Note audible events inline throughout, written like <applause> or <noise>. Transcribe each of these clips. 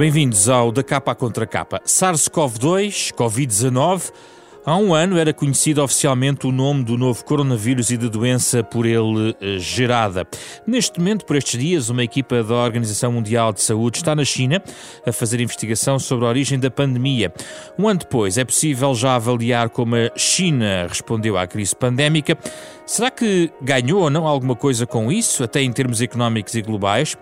Bem-vindos ao Da Capa Contra Capa. SARS-CoV-2, Covid-19. Há um ano era conhecido oficialmente o nome do novo coronavírus e da doença por ele eh, gerada. Neste momento, por estes dias, uma equipa da Organização Mundial de Saúde está na China a fazer investigação sobre a origem da pandemia. Um ano depois, é possível já avaliar como a China respondeu à crise pandémica. Será que ganhou ou não alguma coisa com isso, até em termos económicos e globais?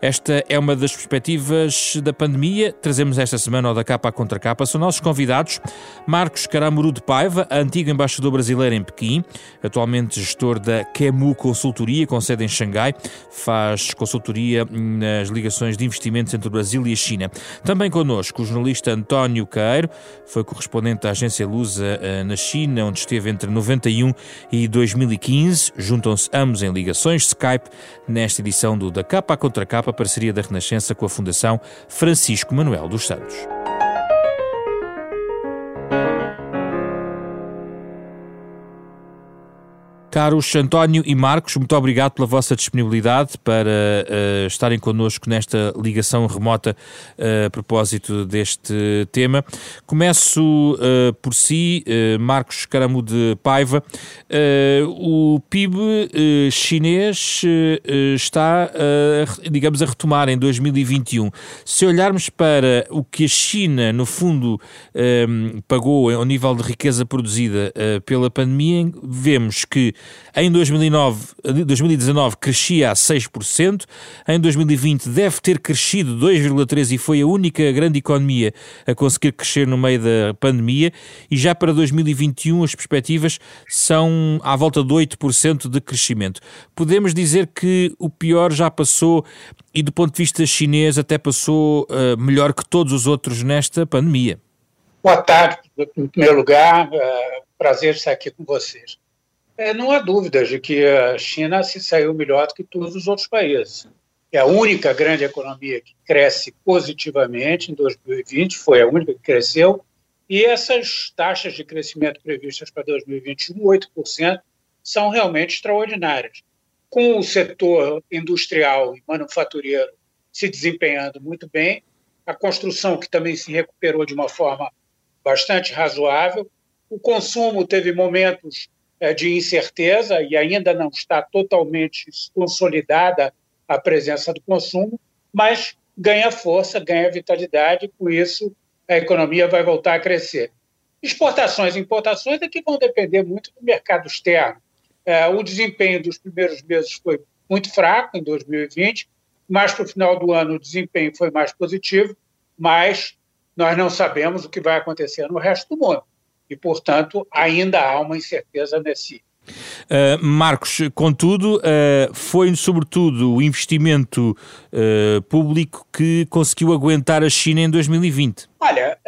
Esta é uma das perspectivas da pandemia. Trazemos esta semana ao da capa à contra capa. São nossos convidados Marcos Caramuru de Paiva, antigo embaixador brasileiro em Pequim, atualmente gestor da Kemu Consultoria, com sede em Xangai, faz consultoria nas ligações de investimentos entre o Brasil e a China. Também connosco o jornalista António Caeiro, foi correspondente da agência Lusa eh, na China, onde esteve entre 91 e 2015. Juntam-se ambos em ligações Skype nesta edição do da capa à contra capa a parceria da Renascença com a Fundação Francisco Manuel dos Santos. Caros António e Marcos, muito obrigado pela vossa disponibilidade para uh, estarem connosco nesta ligação remota uh, a propósito deste tema. Começo uh, por si, Marcos Caramu de Paiva. o PIB chinês está, digamos, a retomar em 2021. Se olharmos para o que a China, no fundo, pagou ao nível de riqueza produzida pela pandemia, vemos que em 2009, 2019 crescia a 6%, em 2020 deve ter crescido 2,3% e foi a única grande economia a conseguir crescer no meio da pandemia, e já para 2021 as perspectivas são à volta de 8% de crescimento. Podemos dizer que o pior já passou e do ponto de vista chinês até passou uh, melhor que todos os outros nesta pandemia. Boa tarde, em primeiro lugar, uh, prazer estar aqui com vocês. É, não há dúvidas de que a China se saiu melhor do que todos os outros países. É a única grande economia que cresce positivamente em 2020, foi a única que cresceu, e essas taxas de crescimento previstas para 2021, 8%, são realmente extraordinárias. Com o setor industrial e manufatureiro se desempenhando muito bem, a construção que também se recuperou de uma forma bastante razoável, o consumo teve momentos de incerteza e ainda não está totalmente consolidada a presença do consumo, mas ganha força, ganha vitalidade, com isso a economia vai voltar a crescer. Exportações e importações é que vão depender muito do mercado externo. É, o desempenho dos primeiros meses foi muito fraco em 2020, mas para o final do ano o desempenho foi mais positivo, mas nós não sabemos o que vai acontecer no resto do mundo e, portanto, ainda há uma incerteza nesse. Uh, Marcos, contudo, uh, foi sobretudo o investimento uh, público que conseguiu aguentar a China em 2020. Olha,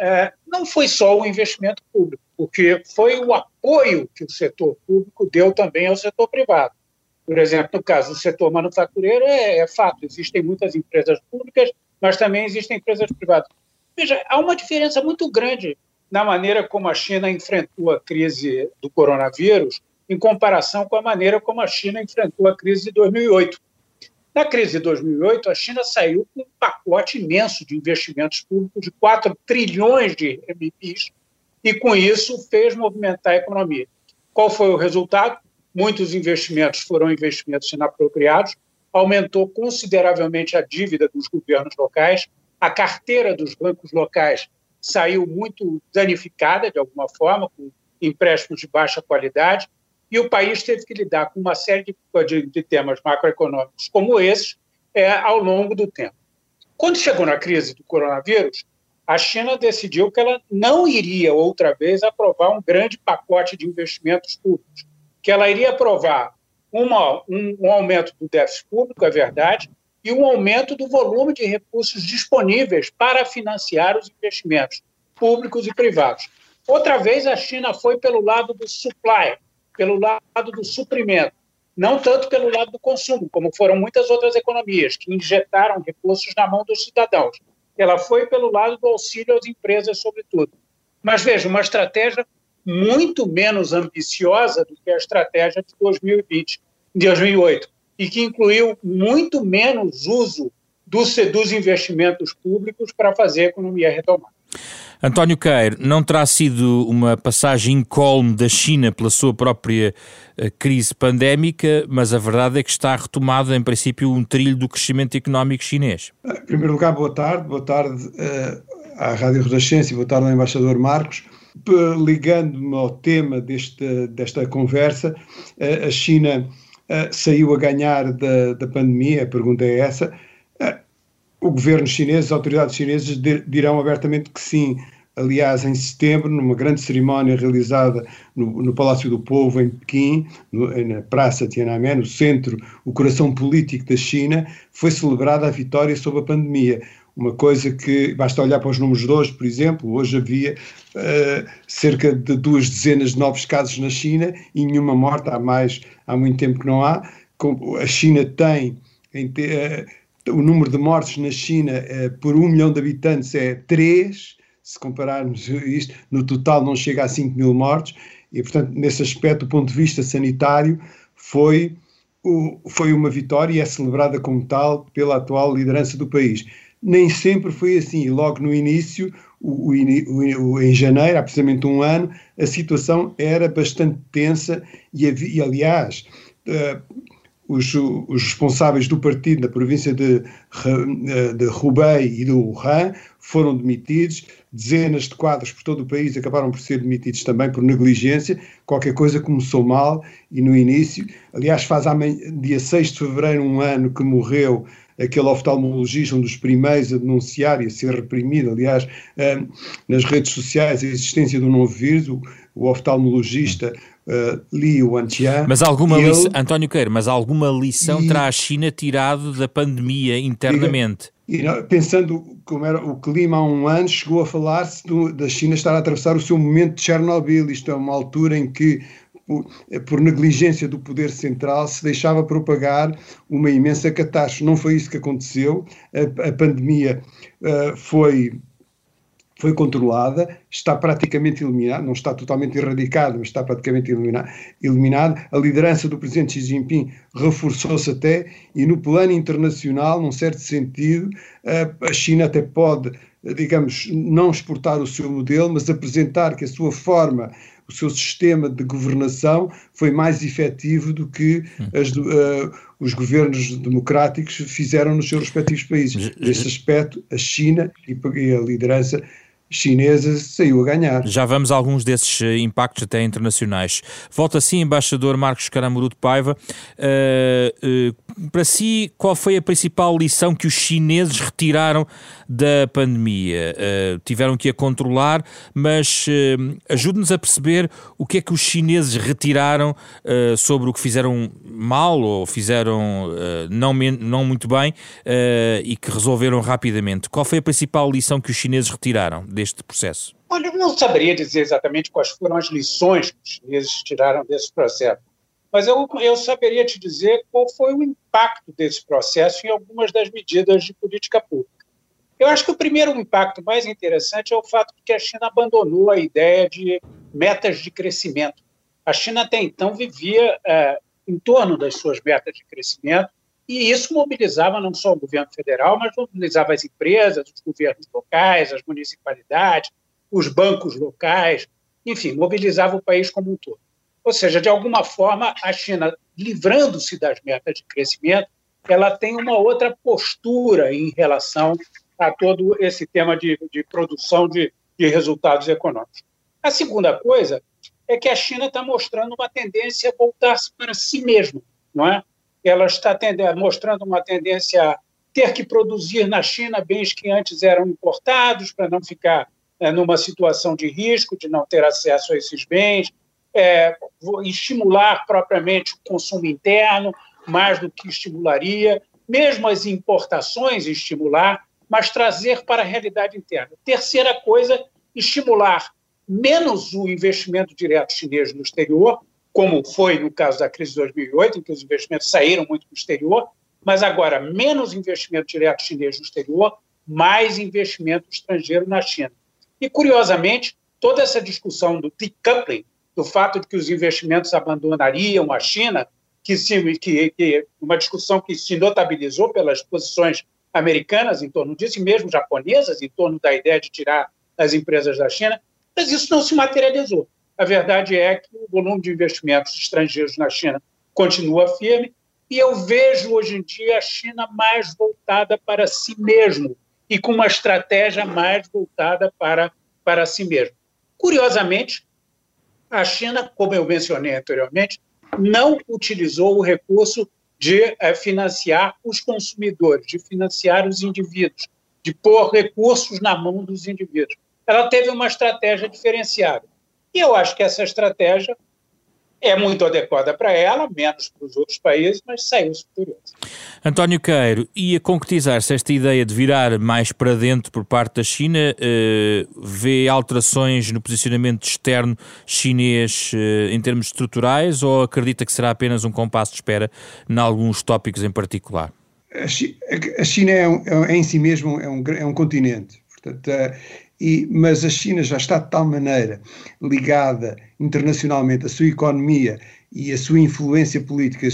não foi só o investimento público, porque foi o apoio que o setor público deu também ao setor privado. Por exemplo, no caso do setor manufatureiro, é, é fato, existem muitas empresas públicas, mas também existem empresas privadas. Veja, há uma diferença muito grande na maneira como a China enfrentou a crise do coronavírus, em comparação com a maneira como a China enfrentou a crise de 2008. Na crise de 2008, a China saiu com um pacote imenso de investimentos públicos de 4 trilhões de RMBs e, com isso, fez movimentar a economia. Qual foi o resultado? Muitos investimentos foram investimentos inapropriados, aumentou consideravelmente a dívida dos governos locais, a carteira dos bancos locais saiu muito danificada, de alguma forma, com empréstimos de baixa qualidade, e o país teve que lidar com uma série de, de, de temas macroeconômicos como esses é, ao longo do tempo. Quando chegou na crise do coronavírus, a China decidiu que ela não iria outra vez aprovar um grande pacote de investimentos públicos, que ela iria aprovar uma, um, um aumento do déficit público, é verdade, e um aumento do volume de recursos disponíveis para financiar os investimentos públicos e privados. Outra vez, a China foi pelo lado do supply, pelo lado do suprimento, não tanto pelo lado do consumo, como foram muitas outras economias que injetaram recursos na mão dos cidadãos. Ela foi pelo lado do auxílio às empresas, sobretudo. Mas veja, uma estratégia muito menos ambiciosa do que a estratégia de 2020, de 2008 e que incluiu muito menos uso dos, dos investimentos públicos para fazer a economia retomar. António Queiro, não terá sido uma passagem incólume da China pela sua própria eh, crise pandémica, mas a verdade é que está retomado, em princípio, um trilho do crescimento económico chinês. Em primeiro lugar, boa tarde, boa tarde uh, à Rádio Renascença e boa tarde ao embaixador Marcos. Ligando-me ao tema deste, desta conversa, uh, a China uh, saiu a ganhar da, da pandemia, a pergunta é essa, o governo chinês, as autoridades chinesas dirão abertamente que sim. Aliás, em setembro, numa grande cerimónia realizada no, no Palácio do Povo, em Pequim, no, na Praça Tiananmen, no centro, o coração político da China, foi celebrada a vitória sobre a pandemia. Uma coisa que basta olhar para os números de hoje, por exemplo, hoje havia uh, cerca de duas dezenas de novos casos na China e nenhuma morte, há mais, há muito tempo que não há. A China tem, em, uh, o número de mortes na China eh, por um milhão de habitantes é 3, se compararmos <laughs> isto, no total não chega a 5 mil mortes, e portanto, nesse aspecto, do ponto de vista sanitário, foi, o, foi uma vitória e é celebrada como tal pela atual liderança do país. Nem sempre foi assim, logo no início, o, o, o, em janeiro, há precisamente um ano, a situação era bastante tensa e, e aliás, uh, os, os, responsáveis do partido na província de, de Hubei e do Wuhan foram demitidos, dezenas de quadros por todo o país acabaram por ser demitidos também por negligência, qualquer coisa começou mal e no início, aliás faz amanhã, dia 6 de fevereiro um ano que morreu aquele oftalmologista, um dos primeiros a denunciar e a ser reprimido, aliás, eh, nas redes sociais, a existência do novo vírus, o, o oftalmologista uh, Li Wanqian. Mas alguma lição, ele... António Queiro, mas alguma lição e... terá a China tirado da pandemia internamente? E, pensando como era o clima há um ano, chegou a falar-se da China estar a atravessar o seu momento de Chernobyl, isto é uma altura em que por, por, negligência do poder central, se deixava propagar uma imensa catástrofe. Não foi isso que aconteceu. A, a pandemia uh, foi foi controlada, está praticamente eliminada, não está totalmente erradicada, mas está praticamente eliminada. A liderança do presidente Xi Jinping reforçou-se até, e no plano internacional, num certo sentido, a China até pode, digamos, não exportar o seu modelo, mas apresentar que a sua forma o seu sistema de governação foi mais efetivo do que as, uh, os governos democráticos fizeram nos seus respectivos países. Nesse aspecto, a China e a liderança chinesa saiu a ganhar. Já vamos a alguns desses eh, impactos até internacionais. Volta assim, embaixador Marcos Caramuru de Paiva. Uh, uh, para si, qual foi a principal lição que os chineses retiraram da pandemia? Uh, tiveram que a controlar, mas ajude-nos a perceber o que é que os chineses retiraram sobre o que fizeram mal ou fizeram não, não muito bem e que resolveram rapidamente. Qual foi a principal lição que os chineses retiraram? Deste processo? Olha, eu não saberia dizer exatamente quais foram as lições que os chineses tiraram desse processo, mas eu, eu saberia te dizer qual foi o impacto desse processo em algumas das medidas de política pública. Eu acho que o primeiro impacto mais interessante é o fato de que a China abandonou a ideia de metas de crescimento. A China até então vivia é, em torno das suas metas de crescimento e isso mobilizava não só o governo federal, mas mobilizava as empresas, os governos locais, as municipalidades, os bancos locais, enfim, mobilizava o país como um todo. Ou seja, de alguma forma, a China, livrando-se das metas de crescimento, ela tem uma outra postura em relação a todo esse tema de, de produção de, de resultados econômicos. A segunda coisa é que a China está mostrando uma tendência a voltar-se para si mesma, não é? Ela está mostrando uma tendência a ter que produzir na China bens que antes eram importados para não ficar é, numa situação de risco, de não ter acesso a esses bens, é, estimular propriamente o consumo interno, mais do que estimularia, mesmo as importações estimular, mas trazer para a realidade interna. Terceira coisa, estimular menos o investimento direto chinês no exterior, como foi no caso da crise de 2008, em que os investimentos saíram muito do exterior, mas agora menos investimento direto chinês no exterior, mais investimento estrangeiro na China. E, curiosamente, toda essa discussão do decoupling, do fato de que os investimentos abandonariam a China, que, se, que, que uma discussão que se notabilizou pelas posições americanas em torno disso, e mesmo japonesas em torno da ideia de tirar as empresas da China, mas isso não se materializou. A verdade é que o volume de investimentos estrangeiros na China continua firme, e eu vejo hoje em dia a China mais voltada para si mesmo e com uma estratégia mais voltada para, para si mesmo. Curiosamente, a China, como eu mencionei anteriormente, não utilizou o recurso de é, financiar os consumidores, de financiar os indivíduos, de pôr recursos na mão dos indivíduos. Ela teve uma estratégia diferenciada. E eu acho que essa estratégia é muito adequada para ela, menos para os outros países, mas saiu-se vitoriosa. António Queiro, e a concretizar-se esta ideia de virar mais para dentro por parte da China, eh, vê alterações no posicionamento externo chinês eh, em termos estruturais ou acredita que será apenas um compasso de espera em alguns tópicos em particular? A China é, um, é em si mesmo é um, é um continente. Portanto, eh, e, mas a China já está de tal maneira ligada internacionalmente, a sua economia e a sua influência política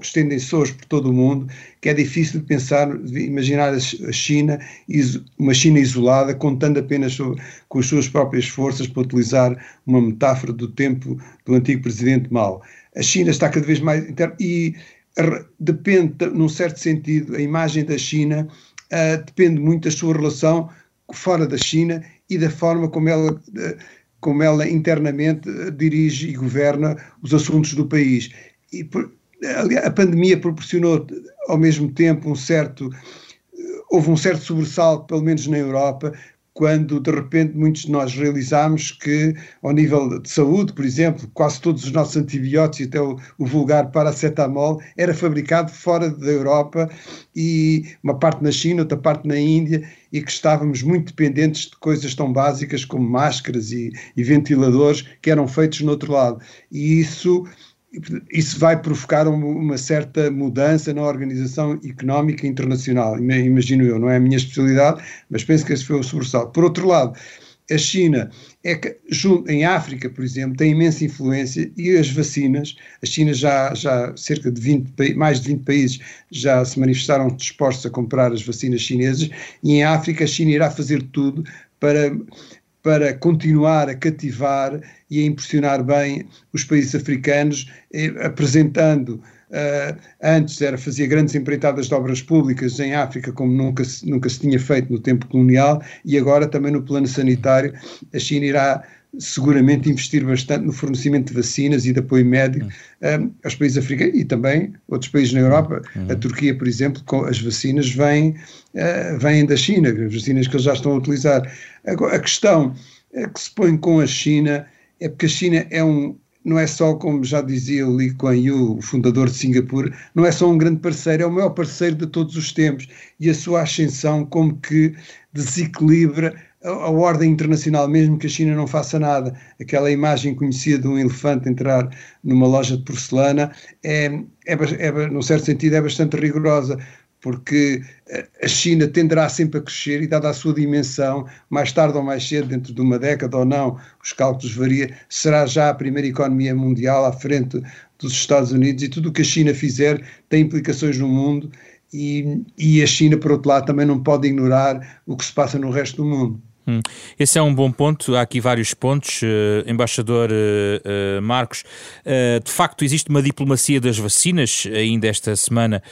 estendem-se hoje por todo o mundo, que é difícil de pensar, de imaginar a China, uma China isolada, contando apenas com as suas próprias forças, para utilizar uma metáfora do tempo do antigo presidente Mao. A China está cada vez mais e depende, num certo sentido, a imagem da China uh, depende muito da sua relação fora da China e da forma como ela, como ela internamente dirige e governa os assuntos do país. E a pandemia proporcionou ao mesmo tempo um certo houve um certo sobressalto, pelo menos na Europa, quando de repente muitos de nós realizámos que, ao nível de saúde, por exemplo, quase todos os nossos antibióticos, até o, o vulgar paracetamol, era fabricado fora da Europa e uma parte na China, outra parte na Índia, e que estávamos muito dependentes de coisas tão básicas como máscaras e, e ventiladores que eram feitos no outro lado. E isso isso vai provocar uma certa mudança na organização económica internacional, imagino eu, não é a minha especialidade, mas penso que esse foi o sobressalto. Por outro lado, a China é que, em África, por exemplo, tem imensa influência e as vacinas, a China já, já cerca de 20, mais de 20 países já se manifestaram dispostos a comprar as vacinas chinesas e em África a China irá fazer tudo para para continuar a cativar e a impressionar bem os países africanos, eh, apresentando Uh, antes era fazia grandes empreitadas de obras públicas em África como nunca se, nunca se tinha feito no tempo colonial e agora também no plano sanitário a China irá seguramente investir bastante no fornecimento de vacinas e de apoio médico um, eh, aos países africanos e também outros países na Europa. Uhum. A Turquia, por exemplo, com as vacinas vêm, uh, vêm da China, as vacinas que eles já estão a utilizar. Agora, a questão que se põe com a China é porque a China é um, não é só, como já dizia o Lee Kuan Yew, o fundador de Singapura, não é só um grande parceiro, é o maior parceiro de todos os tempos e a sua ascensão como que desequilibra a, ordem internacional, mesmo que a China não faça nada. Aquela imagem conhecida de um elefante entrar numa loja de porcelana é, é, é, num certo sentido, é bastante rigorosa porque a China tenderá sempre a crescer e, dada a sua dimensão, mais tarde ou mais cedo, dentro de uma década ou não, os cálculos variam, será já a primeira economia mundial à frente dos Estados Unidos e tudo o que a China fizer tem implicações no mundo e, e a China, por outro lado, também não pode ignorar o que se passa no resto do mundo. Hum. Esse é um bom ponto. Há aqui vários pontos, uh, embaixador uh, uh, Marcos. de facto, existe uma diplomacia das vacinas. Ainda esta semana,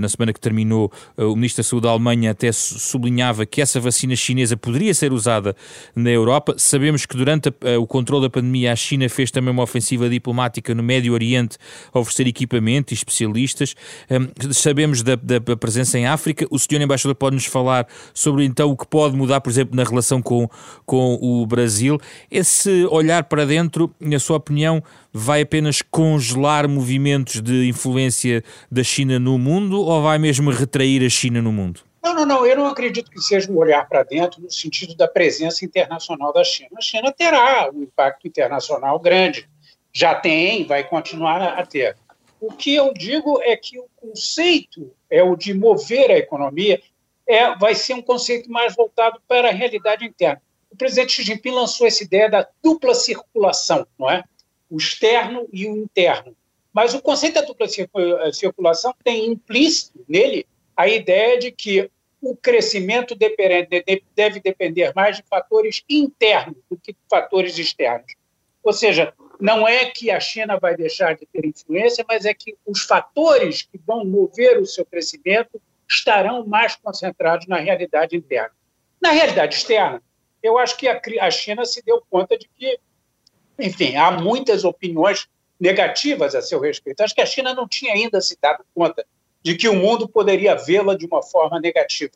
na semana que terminou, o Ministro da Saúde da Alemanha até sublinhava que essa vacina chinesa poderia ser usada na Europa. Sabemos que durante a, o controle da pandemia, a China fez também uma ofensiva diplomática no Médio Oriente a oferecer equipamento e especialistas. Um, sabemos da, da presença em África. O senhor embaixador pode nos falar sobre então o que pode mudar, por exemplo, na relação relação com, com o Brasil. Esse olhar para dentro, na sua opinião, vai apenas congelar movimentos de influência da China no mundo ou vai mesmo retrair a China no mundo? Não, não, não. Eu não acredito que seja um olhar para dentro no sentido da presença internacional da China. A China terá um impacto internacional grande. Já tem, vai continuar a ter. O que eu digo é que o conceito é o de mover a economia é, vai ser um conceito mais voltado para a realidade interna. O presidente Xi Jinping lançou essa ideia da dupla circulação, não é? O externo e o interno. Mas o conceito da dupla circulação tem implícito nele a ideia de que o crescimento deve depender mais de fatores internos do que de fatores externos. Ou seja, não é que a China vai deixar de ter influência, mas é que os fatores que vão mover o seu crescimento estarão mais concentrados na realidade interna. Na realidade externa, eu acho que a China se deu conta de que, enfim, há muitas opiniões negativas a seu respeito. Acho que a China não tinha ainda se dado conta de que o mundo poderia vê-la de uma forma negativa.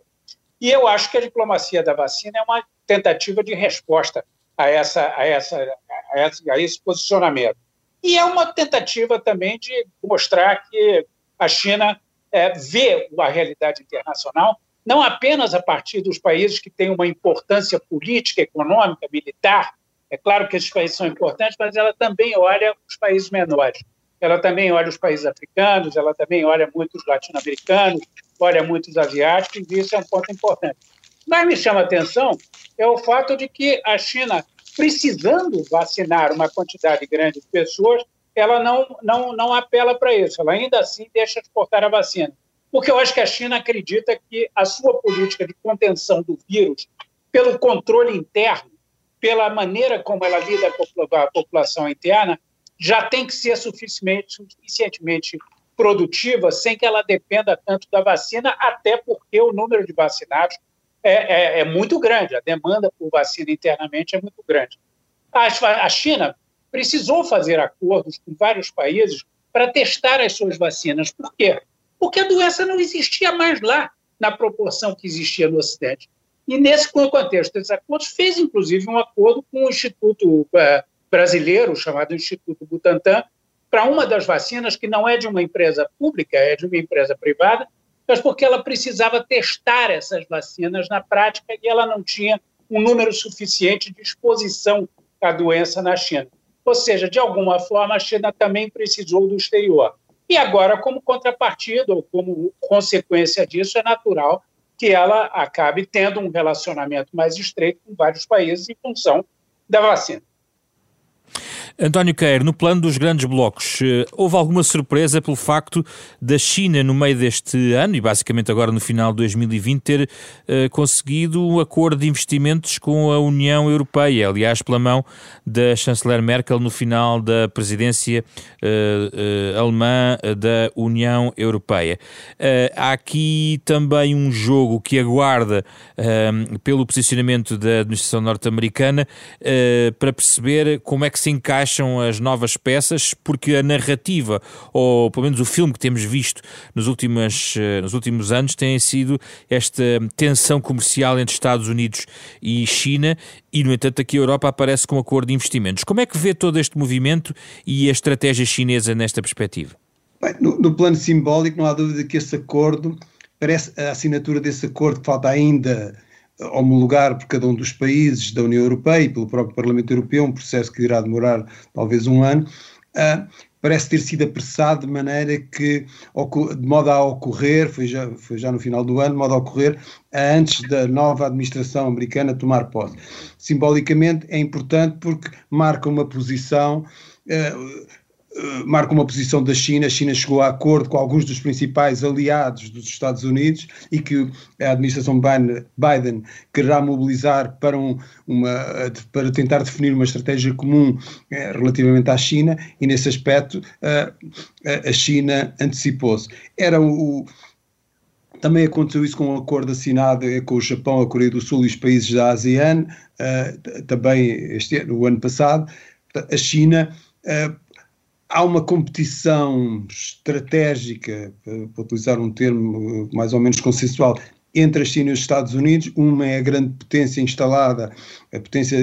E eu acho que a diplomacia da vacina é uma tentativa de resposta a, essa, a, essa, a, essa, a esse posicionamento. E é uma tentativa também de mostrar que a China é, vê a realidade internacional não apenas a partir dos países que têm uma importância política, econômica, militar. É claro que esses países são importantes, mas ela também olha os países menores. Ela também olha os países africanos, ela também olha muitos latino-americanos, olha muitos asiáticos, e isso é um ponto importante. Mas me chama a atenção é o fato de que a China, precisando vacinar uma quantidade grande de pessoas, ela não, não, não apela para isso, ela ainda assim deixa exportar a vacina. Porque eu acho que a China acredita que a sua política de contenção do vírus, pelo controle interno, pela maneira como ela lida com a população interna, já tem que ser suficientemente, suficientemente produtiva sem que ela dependa tanto da vacina, até porque o número de vacinados é, é, é muito grande, a demanda por vacina internamente é muito grande. A, a China precisou fazer acordos com vários países para testar as suas vacinas. Por quê? Porque a doença não existia mais lá na proporção que existia no Ocidente. E nesse contexto desses acordos, fez inclusive um acordo com o Instituto eh, Brasileiro, chamado Instituto Butantan, para uma das vacinas que não é de uma empresa pública, é de uma empresa privada, mas porque ela precisava testar essas vacinas na prática e ela não tinha um número suficiente de exposição à doença na China. Ou seja, de alguma forma, a China também precisou do exterior. E agora, como contrapartida ou como consequência disso, é natural que ela acabe tendo um relacionamento mais estreito com vários países em função da vacina. António Queiro, no plano dos grandes blocos, eh, houve alguma surpresa pelo facto da China, no meio deste ano, e basicamente agora no final de 2020, ter uh, conseguido um acordo de investimentos com a União Europeia, aliás, pela mão da chanceler Merkel no final da presidência uh, uh, alemã da União Europeia. há aqui também um jogo que aguarda pelo posicionamento da administração norte-americana para perceber como é que se encaixa acham as novas peças, porque a narrativa, ou pelo menos o filme que temos visto nos últimos, eh, nos últimos anos, tem sido esta tensão comercial entre Estados Unidos e China, e no entanto aqui a Europa aparece com um acordo de investimentos. Como é que vê todo este movimento e a estratégia chinesa nesta perspectiva? Bem, no, no plano simbólico, não há dúvida que esse acordo, parece a assinatura desse acordo que falta ainda homologar por cada um dos países da União Europeia e pelo próprio Parlamento Europeu, um processo que irá demorar talvez um ano, uh, parece ter sido apressado de maneira que, de modo a ocorrer, foi já, foi já no final do ano, de modo a ocorrer antes da nova administração americana tomar posse. Simbolicamente é importante porque marca uma posição. Uh, marca uma posição da China. A China chegou a acordo com alguns dos principais aliados dos Estados Unidos e que a administração Biden quererá mobilizar para, um, uma, para tentar definir uma estratégia comum eh, relativamente à China e nesse aspecto uh, a China antecipou-se. Era o, também aconteceu isso com um acordo assinado com o Japão, a Coreia do Sul e os países da ASEAN, também este, no ano passado. A China uh, há uma competição estratégica, para utilizar um termo mais ou menos consensual, entre a China e os Estados Unidos. Uma é a grande potência instalada, a potência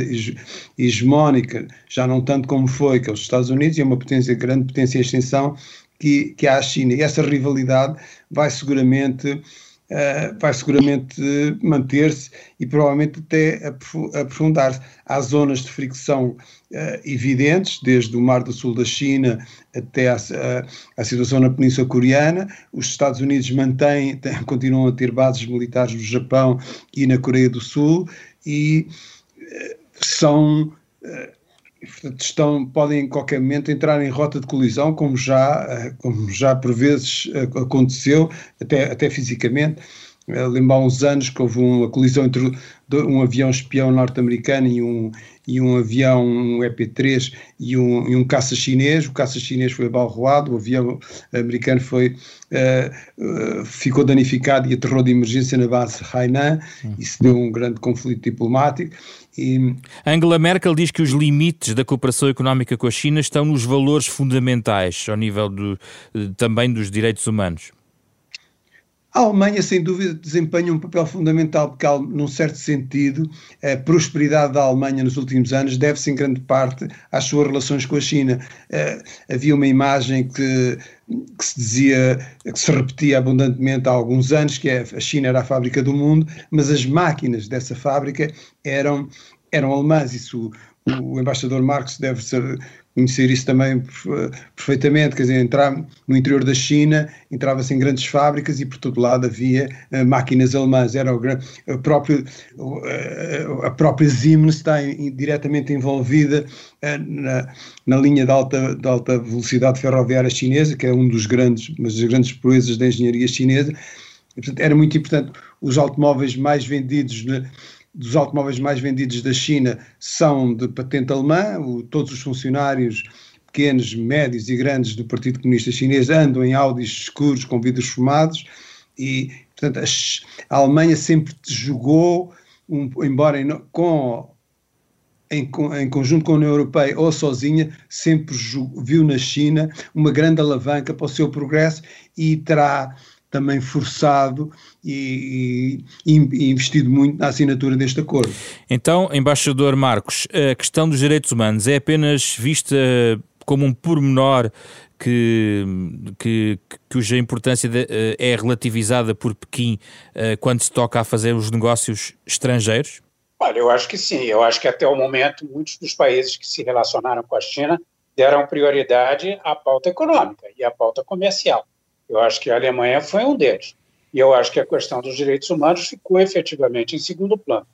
hegemónica, já não tanto como foi, que é os Estados Unidos, e é uma potência, grande potência em extensão que, que há a China. E essa rivalidade vai seguramente uh, vai seguramente manter-se e provavelmente até aprofundar-se. Há zonas de fricção uh, evidentes, desde o Mar do Sul da China até a, a, a, situação na Península Coreana. Os Estados Unidos mantêm, <laughs> têm, continuam a ter bases militares no Japão e na Coreia do Sul e uh, são estão, podem em qualquer momento entrar em rota de colisão, como já, eh, como já por vezes eh, aconteceu, até, até fisicamente. Lembro há uns anos que houve uma colisão entre um avião espião norte-americano e um, e um avião, um EP-3 e um, e um caça chinês. O caça chinês foi abalroado, o avião americano foi, uh, uh, ficou danificado e aterrou de emergência na base Hainan. Isso deu um grande conflito diplomático. E... Angela Merkel diz que os limites da cooperação económica com a China estão nos valores fundamentais, ao nível do, também dos direitos humanos. A Alemanha, sem dúvida, desempenha um papel fundamental, porque, num certo sentido, a prosperidade da Alemanha nos últimos anos deve-se, em grande parte, às suas relações com a China. Uh, havia uma imagem que, que, se dizia, que se repetia abundantemente há alguns anos, que é, a China era a fábrica do mundo, mas as máquinas dessa fábrica eram, eram alemãs. Isso o, embaixador Marcos deve ser conhecer isso também perfeitamente, quer dizer, entrar no interior da China, entrava-se em grandes fábricas e por todo lado havia uh, máquinas alemãs, era o, a, próprio, uh, a própria Siemens está in, diretamente envolvida na, na linha de alta, de alta velocidade ferroviária chinesa, que é um dos grandes, mas das grandes proezas da engenharia chinesa, e, portanto, era muito importante, os automóveis mais vendidos dos automóveis mais vendidos da China são de patente alemã, o, todos os funcionários pequenos, médios e grandes do Partido Comunista Chinês andam em Audis escuros com vidros fumados e, portanto, a, a Alemanha sempre jogou, um, embora em, com, em, em, conjunto com a União Europeia ou sozinha, sempre viu na China uma grande alavanca para o seu progresso e terá também forçado e, e, e, investido muito na assinatura deste acordo. Então, embaixador Marcos, a questão dos direitos humanos é apenas vista como um pormenor que, que, cuja importância de, eh, é relativizada por Pequim eh, quando se toca a fazer os negócios estrangeiros? Olha, eu acho que sim. Eu acho que até o momento muitos dos países que se relacionaram com a China deram prioridade à pauta econômica e à pauta comercial. Eu acho que a Alemanha foi um deles. E eu acho que a questão dos direitos humanos ficou efetivamente em segundo plano.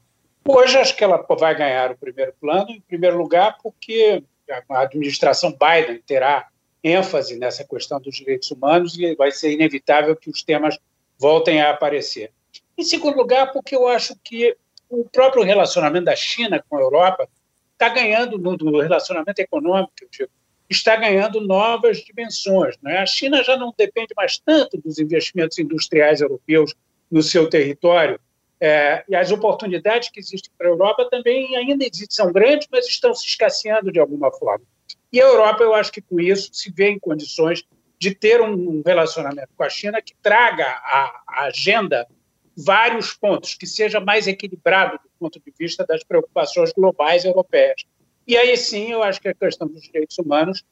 Hoje, acho que ela vai ganhar o primeiro plano, em primeiro lugar, porque a administração Biden terá ênfase nessa questão dos direitos humanos e vai ser inevitável que os temas voltem a aparecer. Em segundo lugar, porque eu acho que o próprio relacionamento da China com a Europa está ganhando no, relacionamento econômico, eu digo, está ganhando novas dimensões. Né? A China já não depende mais tanto dos investimentos industriais europeus no seu território, é, e as oportunidades que existem para a Europa também ainda existem, são grandes, mas estão se escasseando de alguma forma. E a Europa, eu acho que com isso se vê em condições de ter um relacionamento com a China que traga à agenda vários pontos, que seja mais equilibrado do ponto de vista das preocupações globais europeias. E aí sim, eu acho que a questão dos direitos humanos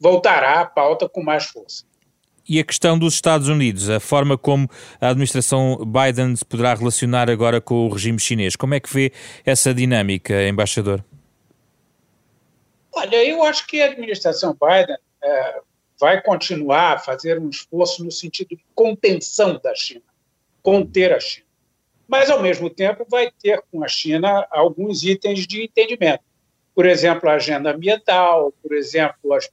voltará à pauta com mais força. E a questão dos Estados Unidos, a forma como a administração Biden se poderá relacionar agora com o regime chinês, como é que vê essa dinâmica, embaixador? Olha, eu acho que a administração Biden é, vai continuar a fazer um esforço no sentido de contenção da China, conter a China. Mas, ao mesmo tempo, vai ter com a China alguns itens de entendimento por exemplo, a agenda ambiental, por exemplo, as,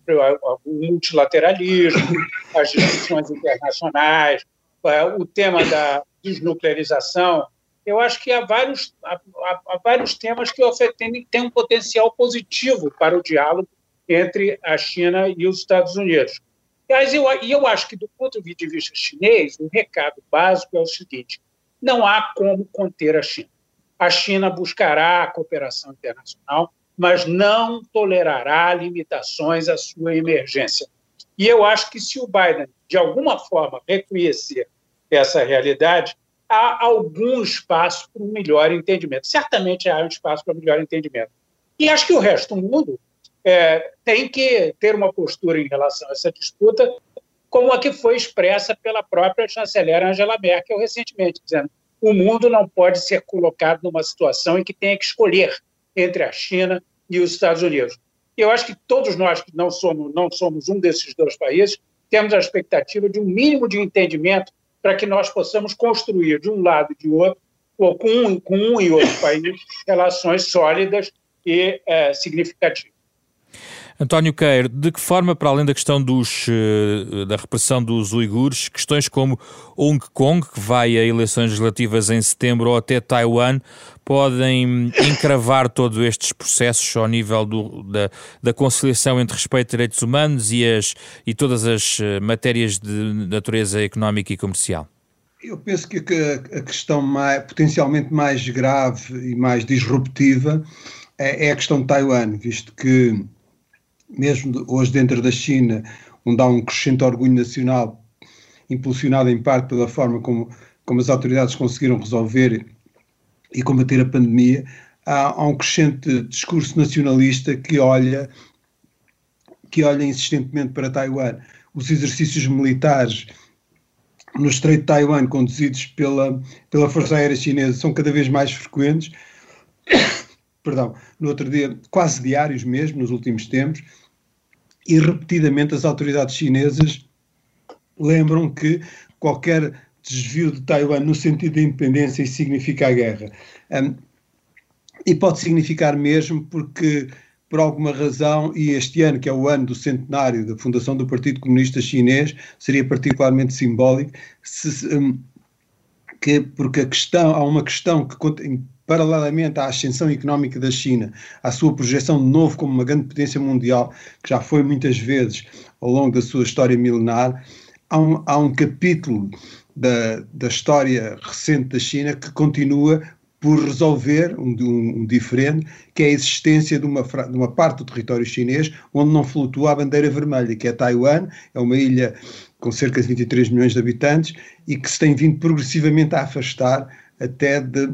o multilateralismo, as discussões internacionais, é, o tema da desnuclearização. Eu acho que há vários, há, há vários temas que têm, um potencial positivo para o diálogo entre a China e os Estados Unidos. Mas eu, eu acho que, do ponto de vista chinês, o recado básico é o seguinte: não há como conter a China. A China buscará a cooperação internacional, mas não tolerará limitações à sua emergência. E eu acho que se o Biden, de alguma forma, reconhecer essa realidade, há algum espaço para um melhor entendimento. Certamente há um espaço para um melhor entendimento. E acho que o resto do mundo é, tem que ter uma postura em relação a essa disputa, como a que foi expressa pela própria chanceler Angela Merkel recentemente, dizendo o mundo não pode ser colocado numa situação em que tenha que escolher entre a China e os Estados Unidos. Eu acho que todos nós que não somos, não somos um desses dois países temos a expectativa de um mínimo de entendimento para que nós possamos construir de um lado e de outro, ou com um, com um e outro país, relações sólidas e é, significativas. António Queiro, de que forma, para além da questão dos, eh, da repressão dos uigures, questões como Hong Kong, que vai a eleições legislativas em setembro, ou até Taiwan, podem encravar todos estes processos ao nível do, da, da conciliação entre respeito a direitos humanos e, as, e todas as eh, matérias de natureza económica e comercial? Eu penso que a questão mais, potencialmente mais grave e mais disruptiva é, é a questão de Taiwan, visto que mesmo hoje dentro da China, onde há um crescente orgulho nacional, impulsionado em parte pela forma como, como as autoridades conseguiram resolver e combater a pandemia, há, há um crescente discurso nacionalista que olha, que olha insistentemente para Taiwan. Os exercícios militares no Estreito de Taiwan, conduzidos pela, pela Força Aérea Chinesa, são cada vez mais frequentes. <coughs> Perdão, no outro dia, quase diários mesmo, nos últimos tempos, e repetidamente as autoridades chinesas lembram que qualquer desvio de Taiwan no sentido da independência significa a guerra. Um, e pode significar mesmo porque, por alguma razão, e este ano, que é o ano do centenário da fundação do Partido Comunista Chinês, seria particularmente simbólico, se, um, que, porque a questão, há uma questão que paralelamente à ascensão económica da China, à sua projeção de novo como uma grande potência mundial, que já foi muitas vezes ao longo da sua história milenar, há um, há um capítulo da, da história recente da China que continua por resolver um, um, um, diferente, que é a existência de uma, de uma parte do território chinês onde não flutua a bandeira vermelha, que é Taiwan, é uma ilha com cerca de 23 milhões de habitantes e que se tem vindo progressivamente a afastar até de,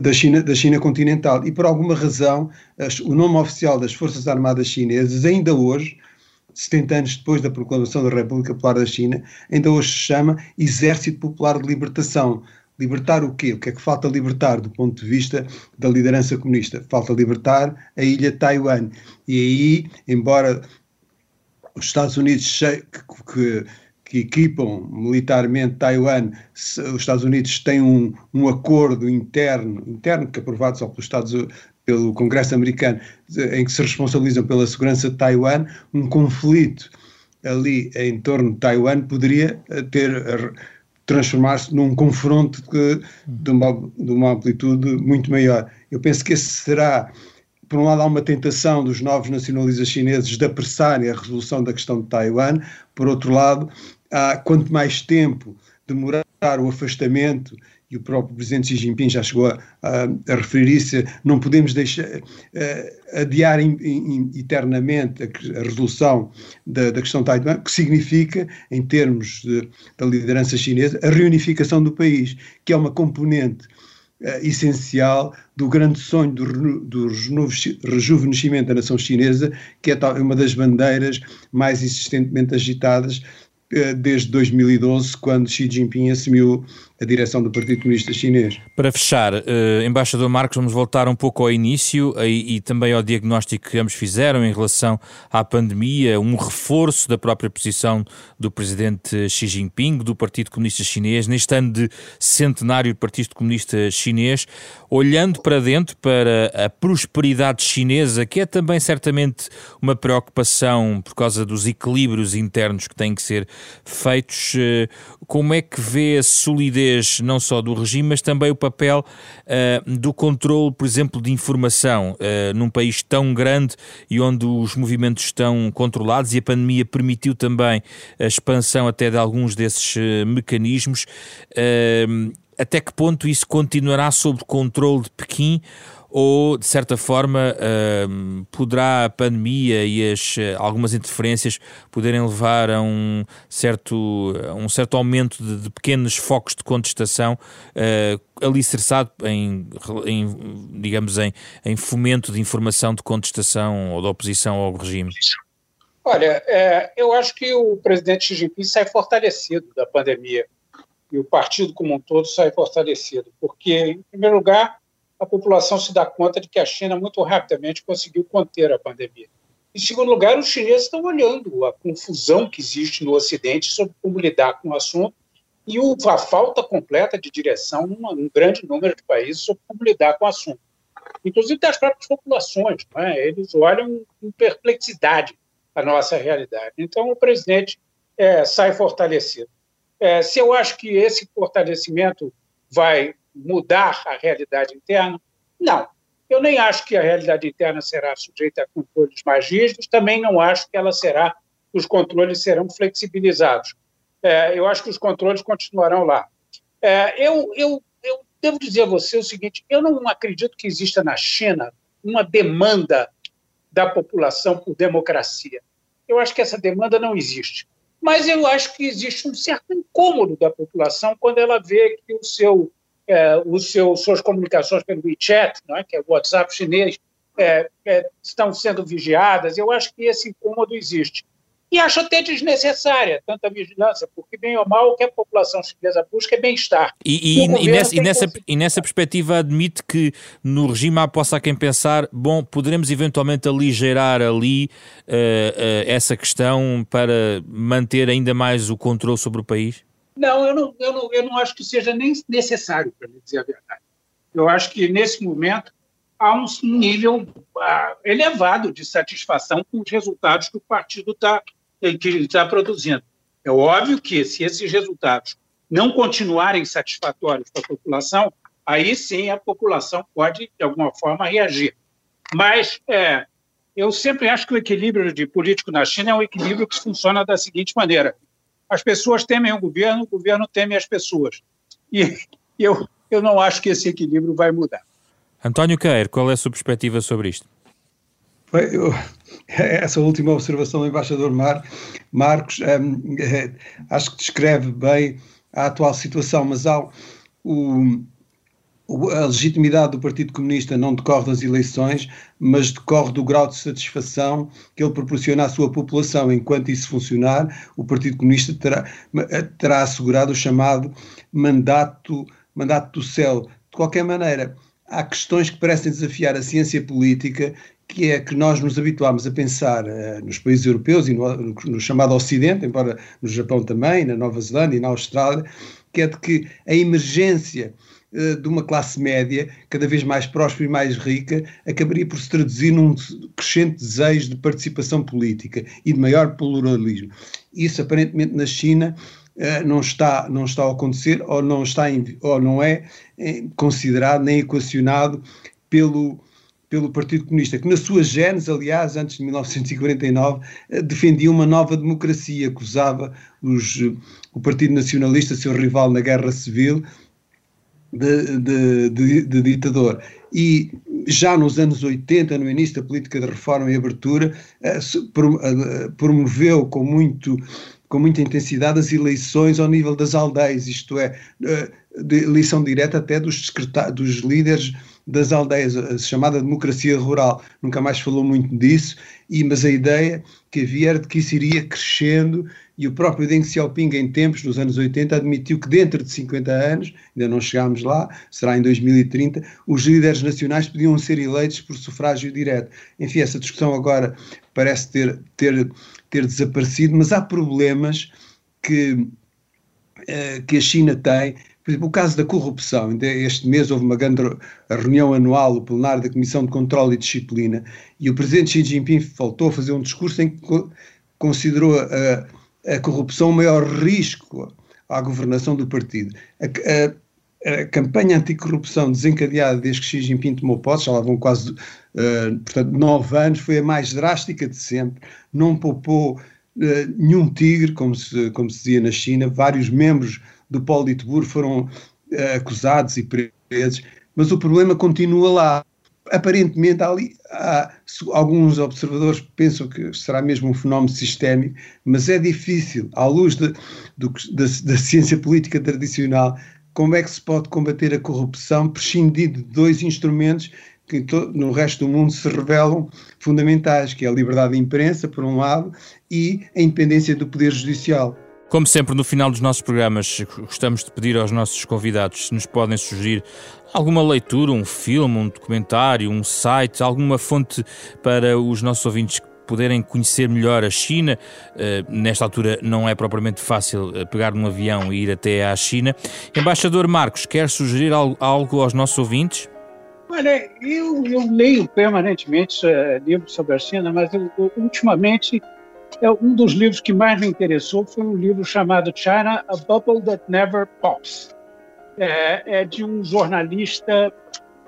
da, China, da China continental. E por alguma razão, as, o nome oficial das Forças Armadas Chinesas, ainda hoje, 70 anos depois da proclamação da República Popular da China, ainda hoje se chama Exército Popular de Libertação. Libertar o quê? O que é que falta libertar do ponto de vista da liderança comunista? Falta libertar a ilha Taiwan. E aí, embora os Estados Unidos que, que, que equipam militarmente Taiwan, os Estados Unidos têm um, um acordo interno, interno que é aprovado só pelos Estados pelo Congresso americano, em que se responsabilizam pela segurança de Taiwan, um conflito ali em torno de Taiwan poderia eh, ter eh, transformar-se num confronto de, uma, de uma amplitude muito maior. Eu penso que esse será por um lado, há uma tentação dos novos nacionalistas chineses de apressarem a resolução da questão de Taiwan, por outro lado, há, quanto mais tempo demorar o afastamento e o próprio presidente Xi Jinping já chegou a, a, a referir isso, não podemos deixar uh, adiar in, in, eternamente a, a resolução da, da, questão Taiwan, que significa, em termos de, da liderança chinesa, a reunificação do país, que é uma componente uh, essencial do grande sonho do, do rejuvenescimento da nação chinesa, que é uma das bandeiras mais insistentemente agitadas desde 2012, quando Xi Jinping assumiu a direção do Partido Comunista Chinês. Para fechar, uh, embaixador Marcos, vamos voltar um pouco ao início e, e, também ao diagnóstico que ambos fizeram em relação à pandemia, um reforço da própria posição do presidente Xi Jinping, do Partido Comunista Chinês, neste ano de centenário do Partido Comunista Chinês, olhando para dentro para a prosperidade chinesa, que é também certamente uma preocupação por causa dos equilíbrios internos que têm que ser feitos. Uh, como é que vê a solidez não só do regime, mas também o papel uh, do controle, por exemplo, de informação uh, num país tão grande e onde os movimentos estão controlados e a pandemia permitiu também a expansão até de alguns desses uh, mecanismos. até que ponto isso continuará sob controle de Pequim ou, de certa forma, uh, poderá a pandemia e as, uh, algumas interferências poderem levar a um certo, a um certo aumento de, de, pequenos focos de contestação uh, alicerçado em, em, digamos, em, em fomento de informação de contestação ou de oposição ao regime? Olha, é, eu acho que o presidente Xi Jinping sai fortalecido da pandemia e o partido como um todo sai fortalecido, porque, em primeiro lugar, a população se dá conta de que a China muito rapidamente conseguiu conter a pandemia. Em segundo lugar, os chineses estão olhando a confusão que existe no Ocidente sobre como lidar com o assunto e a falta completa de direção num grande número de países sobre como lidar com o assunto. inclusive das próprias populações. É? Eles olham com perplexidade a nossa realidade. Então, o presidente é, sai fortalecido. É, se eu acho que esse fortalecimento vai mudar a realidade interna, não. Eu nem acho que a realidade interna será sujeita a controles mais rígidos, também não acho que ela será, os controles serão flexibilizados. É, eu acho que os controles continuarão lá. É, eu, eu, eu devo dizer a você o seguinte: eu não acredito que exista na China uma demanda da população por democracia. Eu acho que essa demanda não existe. Mas eu acho que existe um certo incômodo da população quando ela vê que o seu, é, o seu, suas comunicações pelo WeChat, não é, que é o WhatsApp chinês, é, é, estão sendo vigiadas. Eu acho que esse incômodo existe. E acho até desnecessária tanta vigilância, porque, bem ou mal, o que a população chinesa busca é bem-estar. E, e, e, nessa, e, nessa, e nessa perspectiva, admite que no regime há possa quem pensar: bom, poderemos eventualmente aligerar ali uh, uh, essa questão para manter ainda mais o controle sobre o país? Não eu não, eu não, eu não acho que seja nem necessário, para dizer a verdade. Eu acho que, nesse momento, há um nível uh, elevado de satisfação com os resultados que o partido está que está produzindo. É óbvio que, se esses resultados não continuarem satisfatórios para a população, aí sim a população pode, de alguma forma, reagir. Mas é, eu sempre acho que o equilíbrio de político na China é um equilíbrio que funciona da seguinte maneira: as pessoas temem o governo, o governo teme as pessoas. E <laughs> eu, eu não acho que esse equilíbrio vai mudar. António Queiro, qual é a sua perspectiva sobre isto? Eu, <laughs> essa última observação do embaixador Mar, Marcos um, é, <laughs> acho que descreve bem a atual situação, mas há o, a legitimidade do Partido Comunista não decorre das eleições, mas decorre do grau de satisfação que ele proporciona à sua população. Enquanto isso funcionar, o Partido Comunista terá, terá assegurado o chamado mandato, mandato do céu. De qualquer maneira, há questões que parecem desafiar a ciência política que é que nós nos habituámos a pensar uh, nos países europeus e no, no, chamado Ocidente, embora no Japão também, na Nova Zelândia e na Austrália, que é de que a emergência uh, de uma classe média cada vez mais próspera e mais rica acabaria por se traduzir num crescente desejo de participação política e de maior pluralismo. Isso aparentemente na China uh, não está não está a acontecer ou não está ou não é considerado nem equacionado pelo pelo Partido Comunista, que na sua gênese, aliás, antes de 1949, eh, defendia uma nova democracia, acusava os, eh, o Partido Nacionalista, seu rival na Guerra Civil, de, de, de, de, ditador. E já nos anos 80, no início da política de reforma e abertura, eh, promoveu com muito com muita intensidade as eleições ao nível das aldeias, isto é, eleição direta até dos, dos líderes das aldeias, a chamada democracia rural. Nunca mais falou muito disso, e, mas a ideia que havia era de que isso iria crescendo e o próprio Deng Xiaoping, em tempos, nos anos 80, admitiu que dentro de 50 anos, ainda não chegámos lá, será em 2030, os líderes nacionais podiam ser eleitos por sufrágio direto. Enfim, essa discussão agora parece ter, ter, ter desaparecido, mas há problemas que, eh, que a China tem por exemplo, o caso da corrupção, este mês houve uma grande reunião anual, o plenário da Comissão de Controlo e Disciplina, e o presidente Xi Jinping faltou a fazer um discurso em que considerou a, a corrupção o maior risco à governação do partido. A, a, a campanha anticorrupção desencadeada desde que Xi Jinping tomou posse, já lá vão quase uh, portanto, nove anos, foi a mais drástica de sempre, não poupou uh, nenhum tigre, como se, como se dizia na China, vários membros do Politburo foram uh, acusados e presos, mas o problema continua lá. Aparentemente, ali, há, alguns observadores pensam que será mesmo um fenómeno sistémico, mas é difícil, à luz de, do, da, da ciência política tradicional, como é que se pode combater a corrupção prescindindo de dois instrumentos que no resto do mundo se revelam fundamentais, que é a liberdade de imprensa, por um lado, e a independência do poder judicial. Como sempre, no final dos nossos programas, gostamos de pedir aos nossos convidados se nos podem sugerir alguma leitura, um filme, um documentário, um site, alguma fonte para os nossos ouvintes poderem conhecer melhor a China. Uh, nesta altura não é propriamente fácil eh, pegar num avião e ir até à China. Embaixador Marcos, quer sugerir algo aos nossos ouvintes? Olha, eu, eu leio permanentemente uh, livros sobre a China, mas eu, ultimamente é um dos livros que mais me interessou foi um livro chamado China, A Bubble That Never Pops. É, é de um jornalista,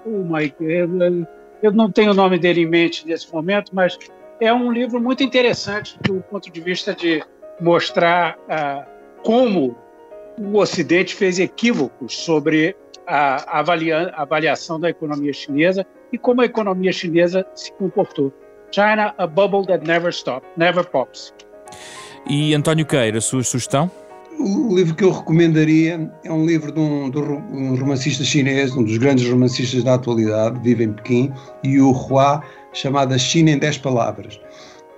oh my, eu, eu não tenho o nome dele em mente nesse momento, mas é um livro muito interessante do ponto de vista de mostrar uh, como o Ocidente fez equívocos sobre a, avalia, avaliação da economia chinesa e como a economia chinesa se comportou. China, a bubble that never stops, never pops. E António Queira, a sua sugestão? O livro que eu recomendaria é um livro de um, de um romancista chinês, um dos grandes romancistas da atualidade, vive em Pequim, Yu Hua, chamada China em 10 Palavras.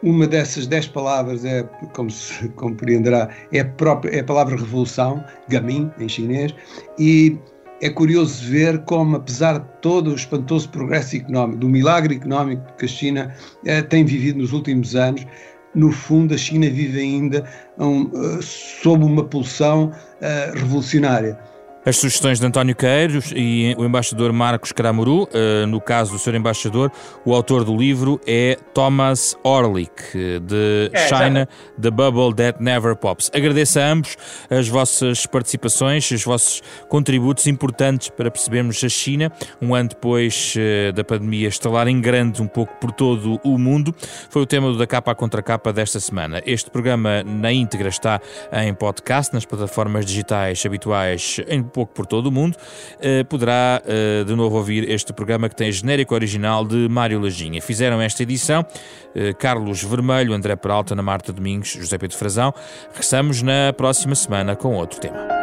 Uma dessas 10 palavras é, como se <laughs> compreenderá, é a, própria, é a palavra revolução, gamin em chinês, e é curioso ver como, apesar de todo o espantoso progresso económico, do milagre económico que a China eh, tem vivido nos últimos anos, no fundo a China vive ainda um, uh, sob uma pulsão uh, revolucionária. As sugestões de António Queiros e o embaixador Marcos Caramuru, uh, no caso do Sr. Embaixador, o autor do livro é Thomas Orlick, de é, China, The Bubble That Never Pops. Agradeço a ambos as vossas participações, os vossos contributos importantes para percebermos a China, um ano depois uh, da pandemia estalar em grande um pouco por todo o mundo. Foi o tema do Da Capa à Contra Capa desta semana. Este programa na íntegra está em podcast, nas plataformas digitais habituais em pouco por todo o mundo, uh, poderá uh, de novo ouvir este programa que tem genérico original de Mário Lajinha. Fizeram esta edição uh, Carlos Vermelho, André Peralta, Ana Marta Domingos, José Pedro Frazão. Regressamos na próxima semana com outro tema.